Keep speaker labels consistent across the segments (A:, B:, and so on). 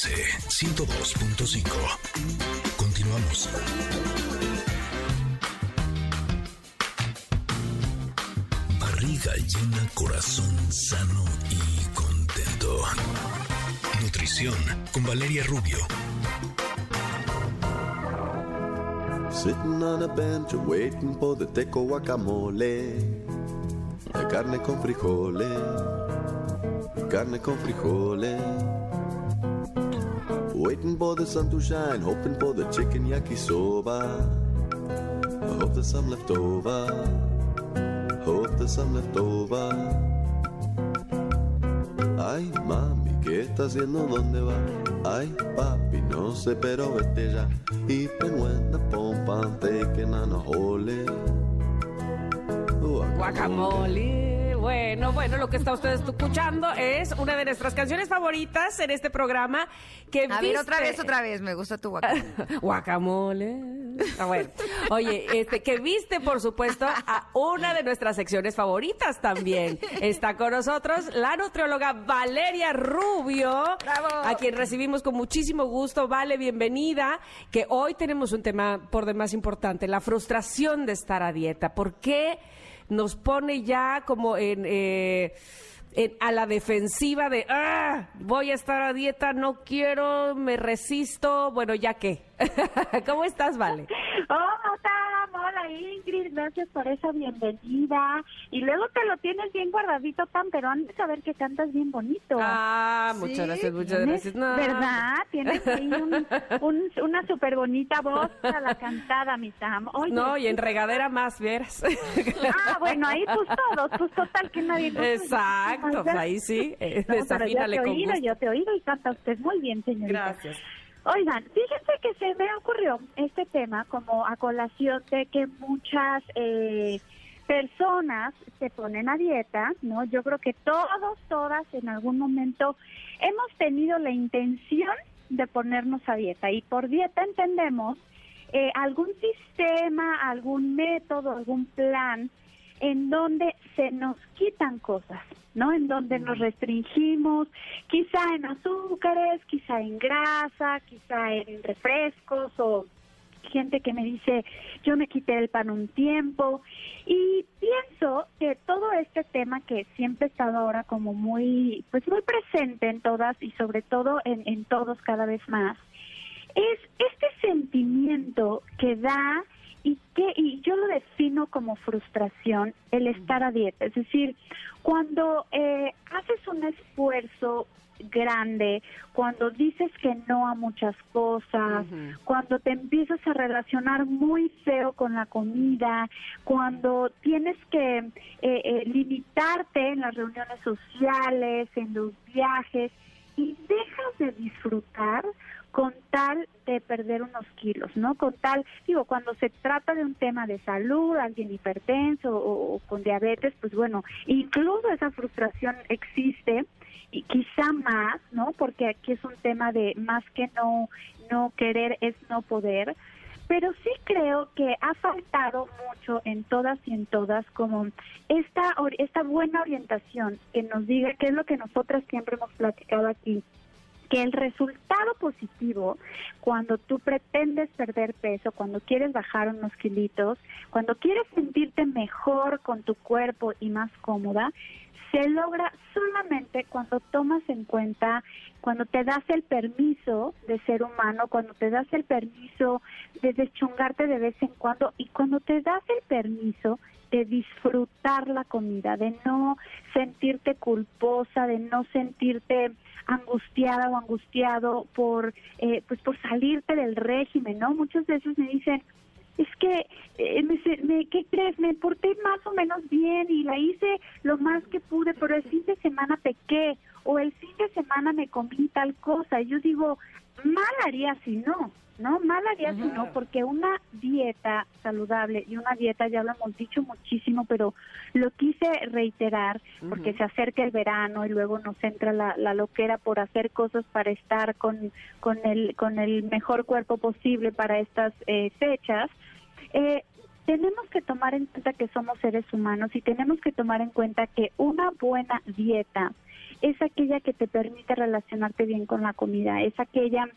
A: MBS 102.5. Continuamos. Barriga llena, corazón sano y contento. Nutrición con Valeria Rubio.
B: Sitting on a bench waiting for the teco guacamole. La carne con frijoles. Carne con frijoles. Waiting for the sun to shine, hoping for the chicken yakisoba. I hope there's some left over. Hope there's some left over. Ay, mami, ¿qué estás haciendo? ¿Dónde va? Ay, papi, no sé, pero vete ya. Even when the pompa I'm taking on a hole.
C: Guacamole. Bueno, bueno, lo que está usted escuchando es una de nuestras canciones favoritas en este programa. Que
D: A ver,
C: viste-
D: otra vez, otra vez. Me gusta tu guacamole.
C: Guacamole. Ah, bueno. Oye, este, que viste, por supuesto, a una de nuestras secciones favoritas también. Está con nosotros la nutrióloga Valeria Rubio,
D: ¡Bravo!
C: a quien recibimos con muchísimo gusto. Vale, bienvenida. Que hoy tenemos un tema por demás importante, la frustración de estar a dieta. ¿Por qué nos pone ya como en... eh, en- a la defensiva de, ah, voy a estar a dieta, no quiero, me resisto, bueno, ya qué. ¿Cómo estás, Vale?
E: Hola Ingrid, gracias por esa bienvenida. Y luego te lo tienes bien guardadito, Tam, pero han de saber que cantas bien bonito.
C: Ah,
D: ¿Sí?
C: muchas gracias, muchas
E: Tienes-
C: gracias. No.
E: ¿Verdad? Tienes ahí un- un- una súper bonita voz para la cantada, mi Tam. Oye,
C: No, y en regadera más, vieras.
E: Ah, bueno, ahí pues todos, pues total que nadie...
C: Exacto, pues ahí sí, eh,
E: No, pero yo
C: desafínale
E: te he
C: con
E: oído,
C: gusto.
E: yo te he oído y canta usted muy bien, señorita.
C: Gracias.
E: Oigan, fíjense que se me ocurrió este tema como a colación de que muchas eh, personas se ponen a dieta, ¿no? Yo creo que todos, todas en algún momento hemos tenido la intención de ponernos a dieta y por dieta entendemos eh, algún sistema, algún método, algún plan en donde se nos quitan cosas, ¿no? En donde nos restringimos, quizá en azúcares, quizá en grasa, quizá en refrescos o gente que me dice, yo me quité el pan un tiempo y pienso que todo este tema que siempre ha estado ahora como muy, pues muy presente en todas y sobre todo en, en todos cada vez más, es este sentimiento que da y que y yo lo defino como frustración el estar a dieta. Es decir cuando eh, haces un esfuerzo grande cuando dices que no a muchas cosas cuando te empiezas a relacionar muy feo con la comida cuando tienes que eh, eh, limitarte en las reuniones sociales en los viajes y dejas de disfrutar con tal de perder unos kilos, ¿no? Con tal, digo, cuando se trata de un tema de salud, alguien hipertenso o, con diabetes, pues bueno, incluso esa frustración existe y quizá más, ¿no? Porque aquí es un tema de más que no no querer es no poder, pero sí creo que ha faltado mucho en todas y en todas como esta esta buena orientación que nos diga qué es lo que nosotras siempre hemos platicado aquí que el resultado positivo cuando tú pretendes perder peso, cuando quieres bajar unos kilitos, cuando quieres sentirte mejor con tu cuerpo y más cómoda, se logra solamente cuando tomas en cuenta, cuando te das el permiso de ser humano, cuando te das el permiso de deschongarte de vez en cuando y cuando te das el permiso de disfrutar la comida, de no sentirte culposa, de no sentirte angustiada o angustiado por eh, pues por salirte del régimen, ¿no? Muchas veces me dicen, es que, eh, me, me- ¿qué crees? Me porté más o menos bien y la hice lo más que pude, pero el fin de semana pequé o el fin de semana me comí tal cosa. Yo digo, mal haría si no, ¿no? Mal haría si no, porque una dieta saludable y una dieta, ya lo hemos dicho muchísimo, pero lo quise reiterar porque se acerca el verano y luego nos entra la, la loquera por hacer cosas para estar con, con, el, con el mejor cuerpo posible para estas eh, fechas. Eh, tenemos que tomar en cuenta que somos seres humanos y tenemos que tomar en cuenta que una buena dieta es aquella que te permite relacionarte bien con la comida, es aquella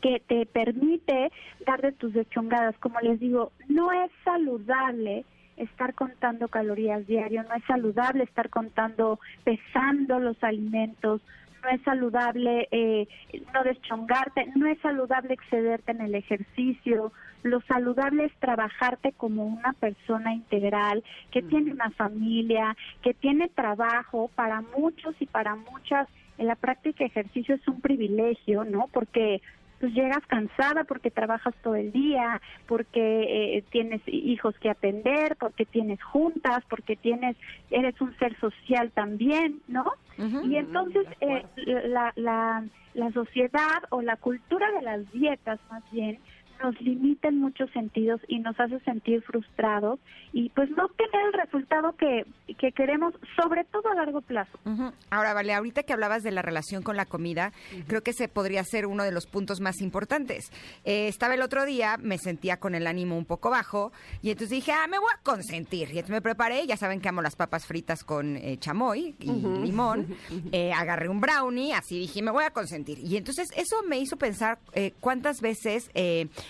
E: que te permite dar de tus dechongadas. Como les digo, no es saludable estar contando calorías diario, no es saludable estar contando, pesando los alimentos, no es saludable eh, no deschongarte, no es saludable excederte en el ejercicio. Lo saludable es trabajarte como una persona integral, que tiene una familia, que tiene trabajo. Para muchos y para muchas, en la práctica ejercicio es un privilegio, ¿no? Porque pues llegas cansada porque trabajas todo el día, porque eh, tienes hijos que atender, porque tienes juntas, porque tienes eres un ser social también, ¿no? y entonces eh, la, la, la sociedad o la cultura de las dietas más bien nos limita en muchos sentidos y nos hace sentir frustrados y pues no tener el resultado que, que queremos, sobre todo a largo plazo.
D: Ahora, vale, ahorita que hablabas de la relación con la comida, creo que ese podría ser uno de los puntos más importantes. Eh, estaba el otro día, me sentía con el ánimo un poco bajo y entonces dije, ah, me voy a consentir. Y entonces me preparé, ya saben que amo las papas fritas con eh, chamoy y limón. Eh, agarré un brownie, así dije, me voy a consentir. Y entonces eso me hizo pensar cuántas veces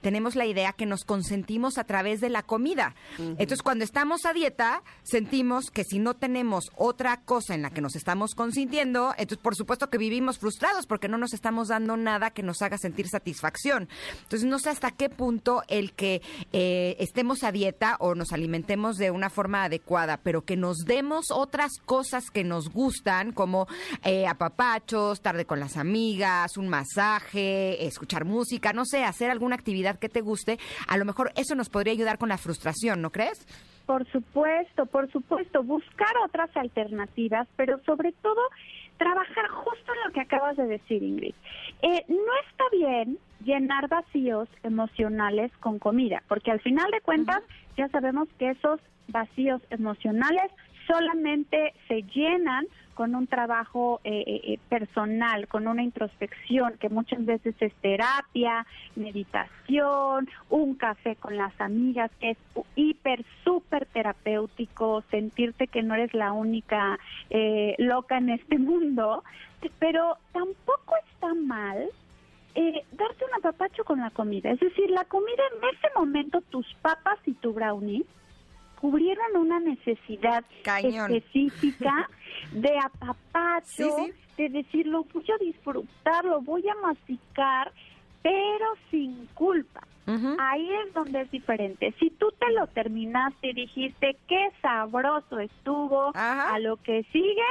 D: tenemos la idea que nos consentimos a través de la comida. Entonces, cuando estamos a dieta, sentimos que si no tenemos otra cosa en la que nos estamos consintiendo, entonces por supuesto que vivimos frustrados porque no nos estamos dando nada que nos haga sentir satisfacción. Entonces, no sé hasta qué punto el que eh, estemos a dieta o nos alimentemos de una forma adecuada, pero que nos demos otras cosas que nos gustan, como eh, apapachos, tarde con las amigas, un masaje, escuchar música, no sé, hacer alguna actividad que te guste, a lo mejor eso nos podría ayudar con la frustración, ¿no crees?
E: Por supuesto, por supuesto, buscar otras alternativas, pero sobre todo trabajar justo en lo que acabas de decir, Ingrid. Eh, no está bien llenar vacíos emocionales con comida, porque al final de cuentas ya sabemos que esos vacíos emocionales solamente se llenan con un trabajo eh, eh, eh, personal, con una introspección que muchas veces es terapia, meditación, un café con las amigas, que es hiper, súper terapéutico, sentirte que no eres la única loca en este mundo, pero tampoco está mal darte un apapacho con la comida. Es decir, la comida en ese momento, tus papas y tu brownie, cubrieron una necesidad específica de apapacho, de decir, lo voy a disfrutar, lo voy a masticar, pero sin culpa. Ahí es donde es diferente. Si tú te lo terminaste y dijiste qué sabroso estuvo, a lo que sigue,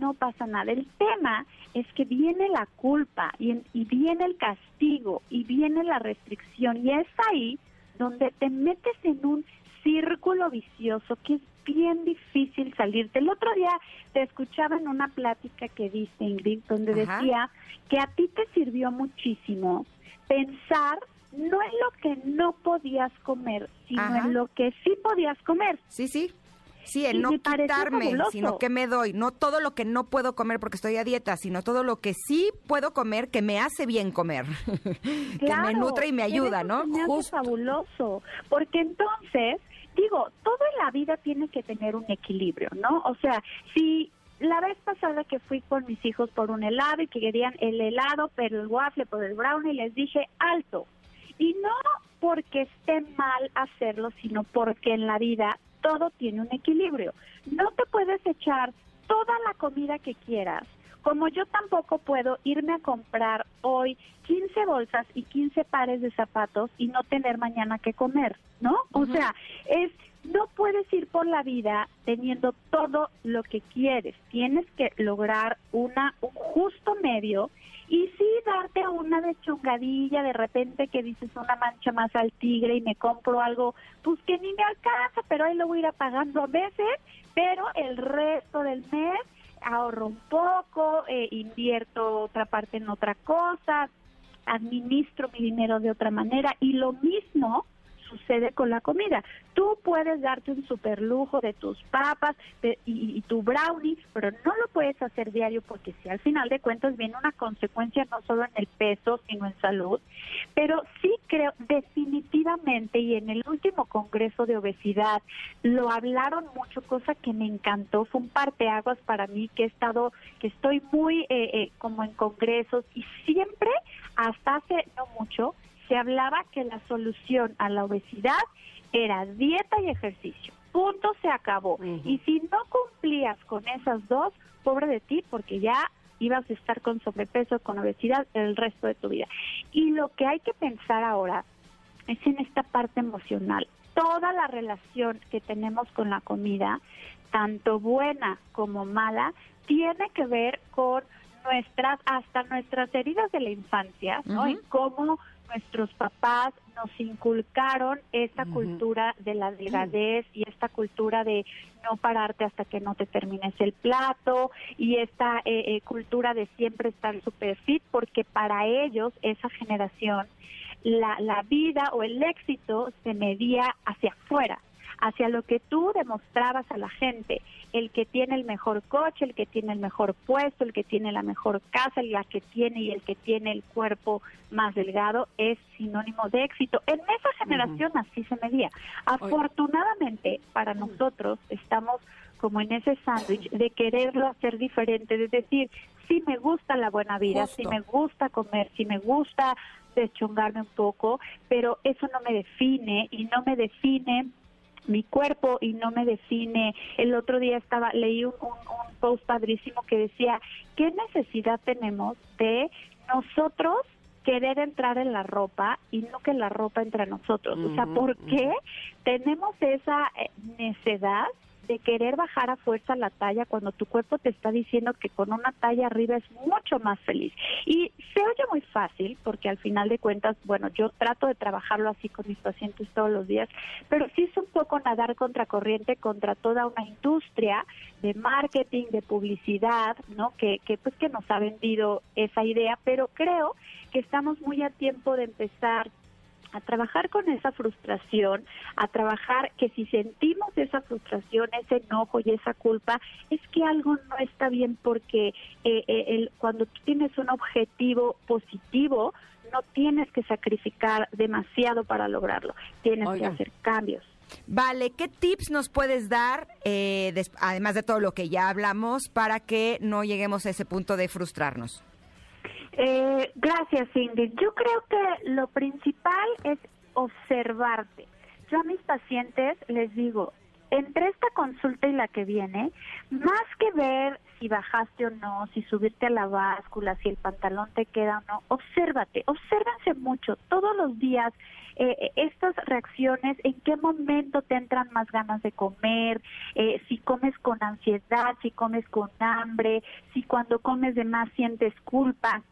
E: no pasa nada. El tema es que viene la culpa y, y viene el castigo y viene la restricción y es ahí donde te metes en un círculo vicioso que es bien difícil salirte. El otro día te escuchaba en una plática que diste, Ingrid, donde decía que a ti te sirvió muchísimo pensar no en lo que no podías comer, sino en lo que sí podías comer.
D: Sí, sí. Sí, el no quitarme, sino que me doy. No todo lo que no puedo comer porque estoy a dieta, sino todo lo que sí puedo comer que me hace bien comer. que me nutre y me ayuda, ¿no?
E: Justo. fabuloso. Porque entonces digo, todo en la vida tiene que tener un equilibrio, ¿no? O sea, si la vez pasada que fui con mis hijos por un helado y que querían el helado, pero el waffle por el brownie, les dije alto. Y no porque esté mal hacerlo, sino porque en la vida todo tiene un equilibrio. No te puedes echar toda la comida que quieras como yo tampoco puedo irme a comprar hoy 15 bolsas y 15 pares de zapatos y no tener mañana que comer, ¿no? O sea, es no puedes ir por la vida teniendo todo lo que quieres. Tienes que lograr una un justo medio y sí darte una chungadilla de repente que dices una mancha más al tigre y me compro algo, pues que ni me alcanza, pero ahí lo voy a ir pagando a veces, pero el resto del mes ahorro un poco, eh, invierto otra parte en otra cosa, administro mi dinero de otra manera y lo mismo sucede con la comida. Tú puedes darte un super lujo de tus papas y, tu brownie, pero no lo puedes hacer diario porque si al final de cuentas viene una consecuencia no solo en el peso, sino en salud. Pero sí creo definitivamente, y en el último Congreso de Obesidad lo hablaron mucho, cosa que me encantó, fue un parteaguas para mí que he estado, que estoy muy eh, eh, como en congresos y siempre, hasta hace no mucho, se hablaba que la solución a la obesidad era dieta y ejercicio. Punto, se acabó. Y si no cumplías con esas dos, pobre de ti, porque ya ibas a estar con sobrepeso, con obesidad el resto de tu vida. Y lo que hay que pensar ahora es en esta parte emocional. Toda la relación que tenemos con la comida, tanto buena como mala, tiene que ver con nuestras, hasta nuestras heridas de la infancia, ¿no? En cómo nuestros papás nos inculcaron esta cultura de la delgadez y esta cultura de no pararte hasta que no te termines el plato y esta eh, eh, cultura de siempre estar super fit porque para ellos esa generación la, la vida o el éxito se medía hacia afuera hacia lo que tú demostrabas a la gente, el que tiene el mejor coche, el que tiene el mejor puesto, el que tiene la mejor casa, la que tiene y el que tiene el cuerpo más delgado es sinónimo de éxito. En esa generación así se medía. Afortunadamente para nosotros estamos como en ese sándwich de quererlo hacer diferente, de decir, sí me gusta la buena vida, sí me gusta comer, sí me gusta deschongarme un poco, pero eso no me define y no me define mi cuerpo y no me define. El otro día estaba leí un, un, post padrísimo que decía, ¿qué necesidad tenemos de nosotros querer entrar en la ropa y no que la ropa entre a nosotros? O sea, ¿por qué tenemos esa eh, necesidad de querer bajar a fuerza la talla cuando tu cuerpo te está diciendo que con una talla arriba es mucho más feliz. Y se oye muy fácil porque al final de cuentas, bueno, yo trato de trabajarlo así con mis pacientes todos los días, pero sí es un poco nadar contra corriente contra toda una industria de marketing, de publicidad, ¿no? Que, que pues que nos ha vendido esa idea, pero creo que estamos muy a tiempo de empezar a trabajar con esa frustración, a trabajar que si sentimos esa frustración, ese enojo y esa culpa, es que algo no está bien porque eh, eh, el, cuando tú tienes un objetivo positivo, no tienes que sacrificar demasiado para lograrlo, tienes que hacer cambios.
D: Vale, ¿qué tips nos puedes dar, eh, además de todo lo que ya hablamos, para que no lleguemos a ese punto de frustrarnos?
E: Eh, gracias, Ingrid. Yo creo que lo principal es observarte. Yo a mis pacientes les digo, entre esta consulta y la que viene, más que ver si bajaste o no, si subirte a la báscula, si el pantalón te queda o no, obsérvate, obsérvense mucho, todos los días, eh, eh, estas reacciones, en qué momento te entran más ganas de comer, eh, si comes con ansiedad, si comes con hambre, si cuando comes de más sientes culpa.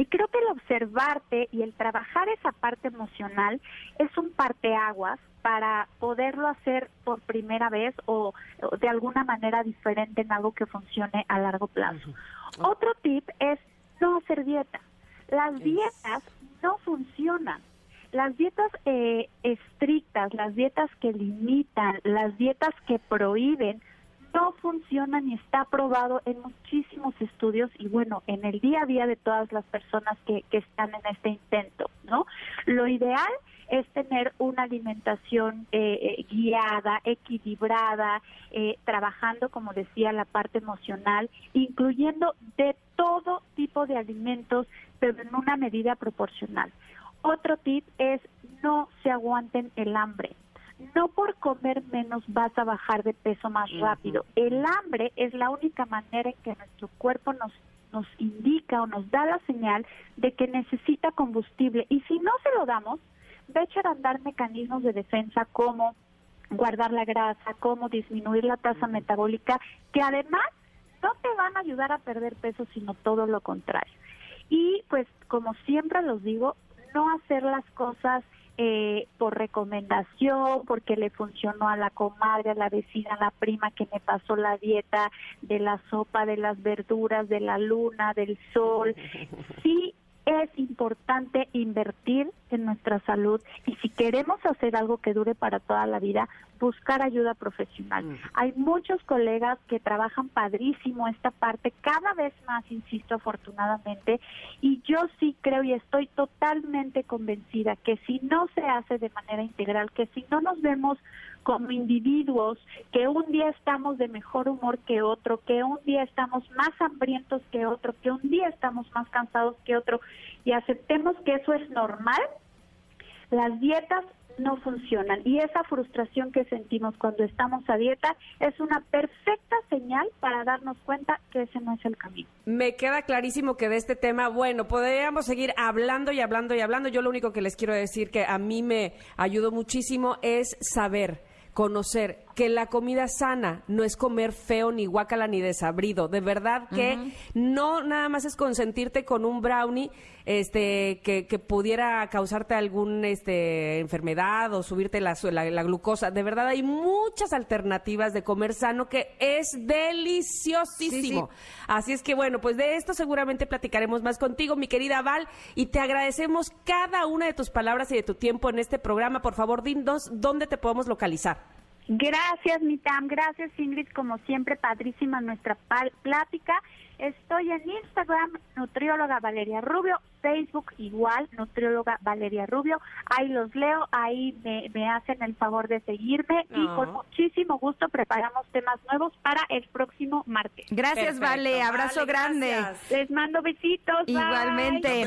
E: Y creo que el observarte y el trabajar esa parte emocional es un parteaguas para poderlo hacer por primera vez o, de alguna manera diferente en algo que funcione a largo plazo. Otro tip es no hacer dieta. Las dietas no funcionan. Las dietas eh, estrictas, las dietas que limitan, las dietas que prohíben, no funciona ni está probado en muchísimos estudios y bueno, en el día a día de todas las personas que, que están en este intento, ¿no? Lo ideal es tener una alimentación eh, eh, guiada, equilibrada, eh, trabajando, como decía, la parte emocional, incluyendo de todo tipo de alimentos, pero en una medida proporcional. Otro tip es no se aguanten el hambre no por comer menos vas a bajar de peso más rápido. El hambre es la única manera en que nuestro cuerpo nos nos indica o nos da la señal de que necesita combustible y si no se lo damos, va a echar a andar mecanismos de defensa como guardar la grasa, como disminuir la tasa metabólica, que además no te van a ayudar a perder peso, sino todo lo contrario. Y pues como siempre los digo, no hacer las cosas eh, por recomendación, porque le funcionó a la comadre, a la vecina, a la prima que me pasó la dieta de la sopa, de las verduras, de la luna, del sol. Sí es importante invertir en nuestra salud y si queremos hacer algo que dure para toda la vida, buscar ayuda profesional. Hay muchos colegas que trabajan padrísimo esta parte, cada vez más, insisto, afortunadamente, y yo sí creo y estoy totalmente convencida que si no se hace de manera integral, que si no nos vemos como individuos, que un día estamos de mejor humor que otro, que un día estamos más hambrientos que otro, que un día estamos más cansados que otro, y aceptemos que eso es normal, las dietas no funcionan y esa frustración que sentimos cuando estamos a dieta es una perfecta señal para darnos cuenta que ese no es el camino.
C: Me queda clarísimo que de este tema, bueno, podríamos seguir hablando y hablando y hablando. Yo lo único que les quiero decir que a mí me ayudó muchísimo es saber conocer que la comida sana no es comer feo, ni guacala, ni desabrido. De verdad que no nada más es consentirte con un brownie este, que, que pudiera causarte alguna este, enfermedad o subirte la, la, glucosa. De verdad hay muchas alternativas de comer sano que es deliciosísimo. Así es que bueno, pues de esto seguramente platicaremos más contigo, mi querida Val, y te agradecemos cada una de tus palabras y de tu tiempo en este programa. Por favor, dinos dónde te podemos localizar.
E: Gracias, Mitam. Gracias, Ingrid. Como siempre, padrísima nuestra plática. Estoy en Instagram, nutrióloga Valeria Rubio, Facebook igual, nutrióloga Valeria Rubio. Ahí los leo, ahí me, hacen el favor de seguirme y con muchísimo gusto preparamos temas nuevos para el próximo martes.
D: Gracias, Vale. Abrazo grande.
E: Les mando besitos.
D: Igualmente.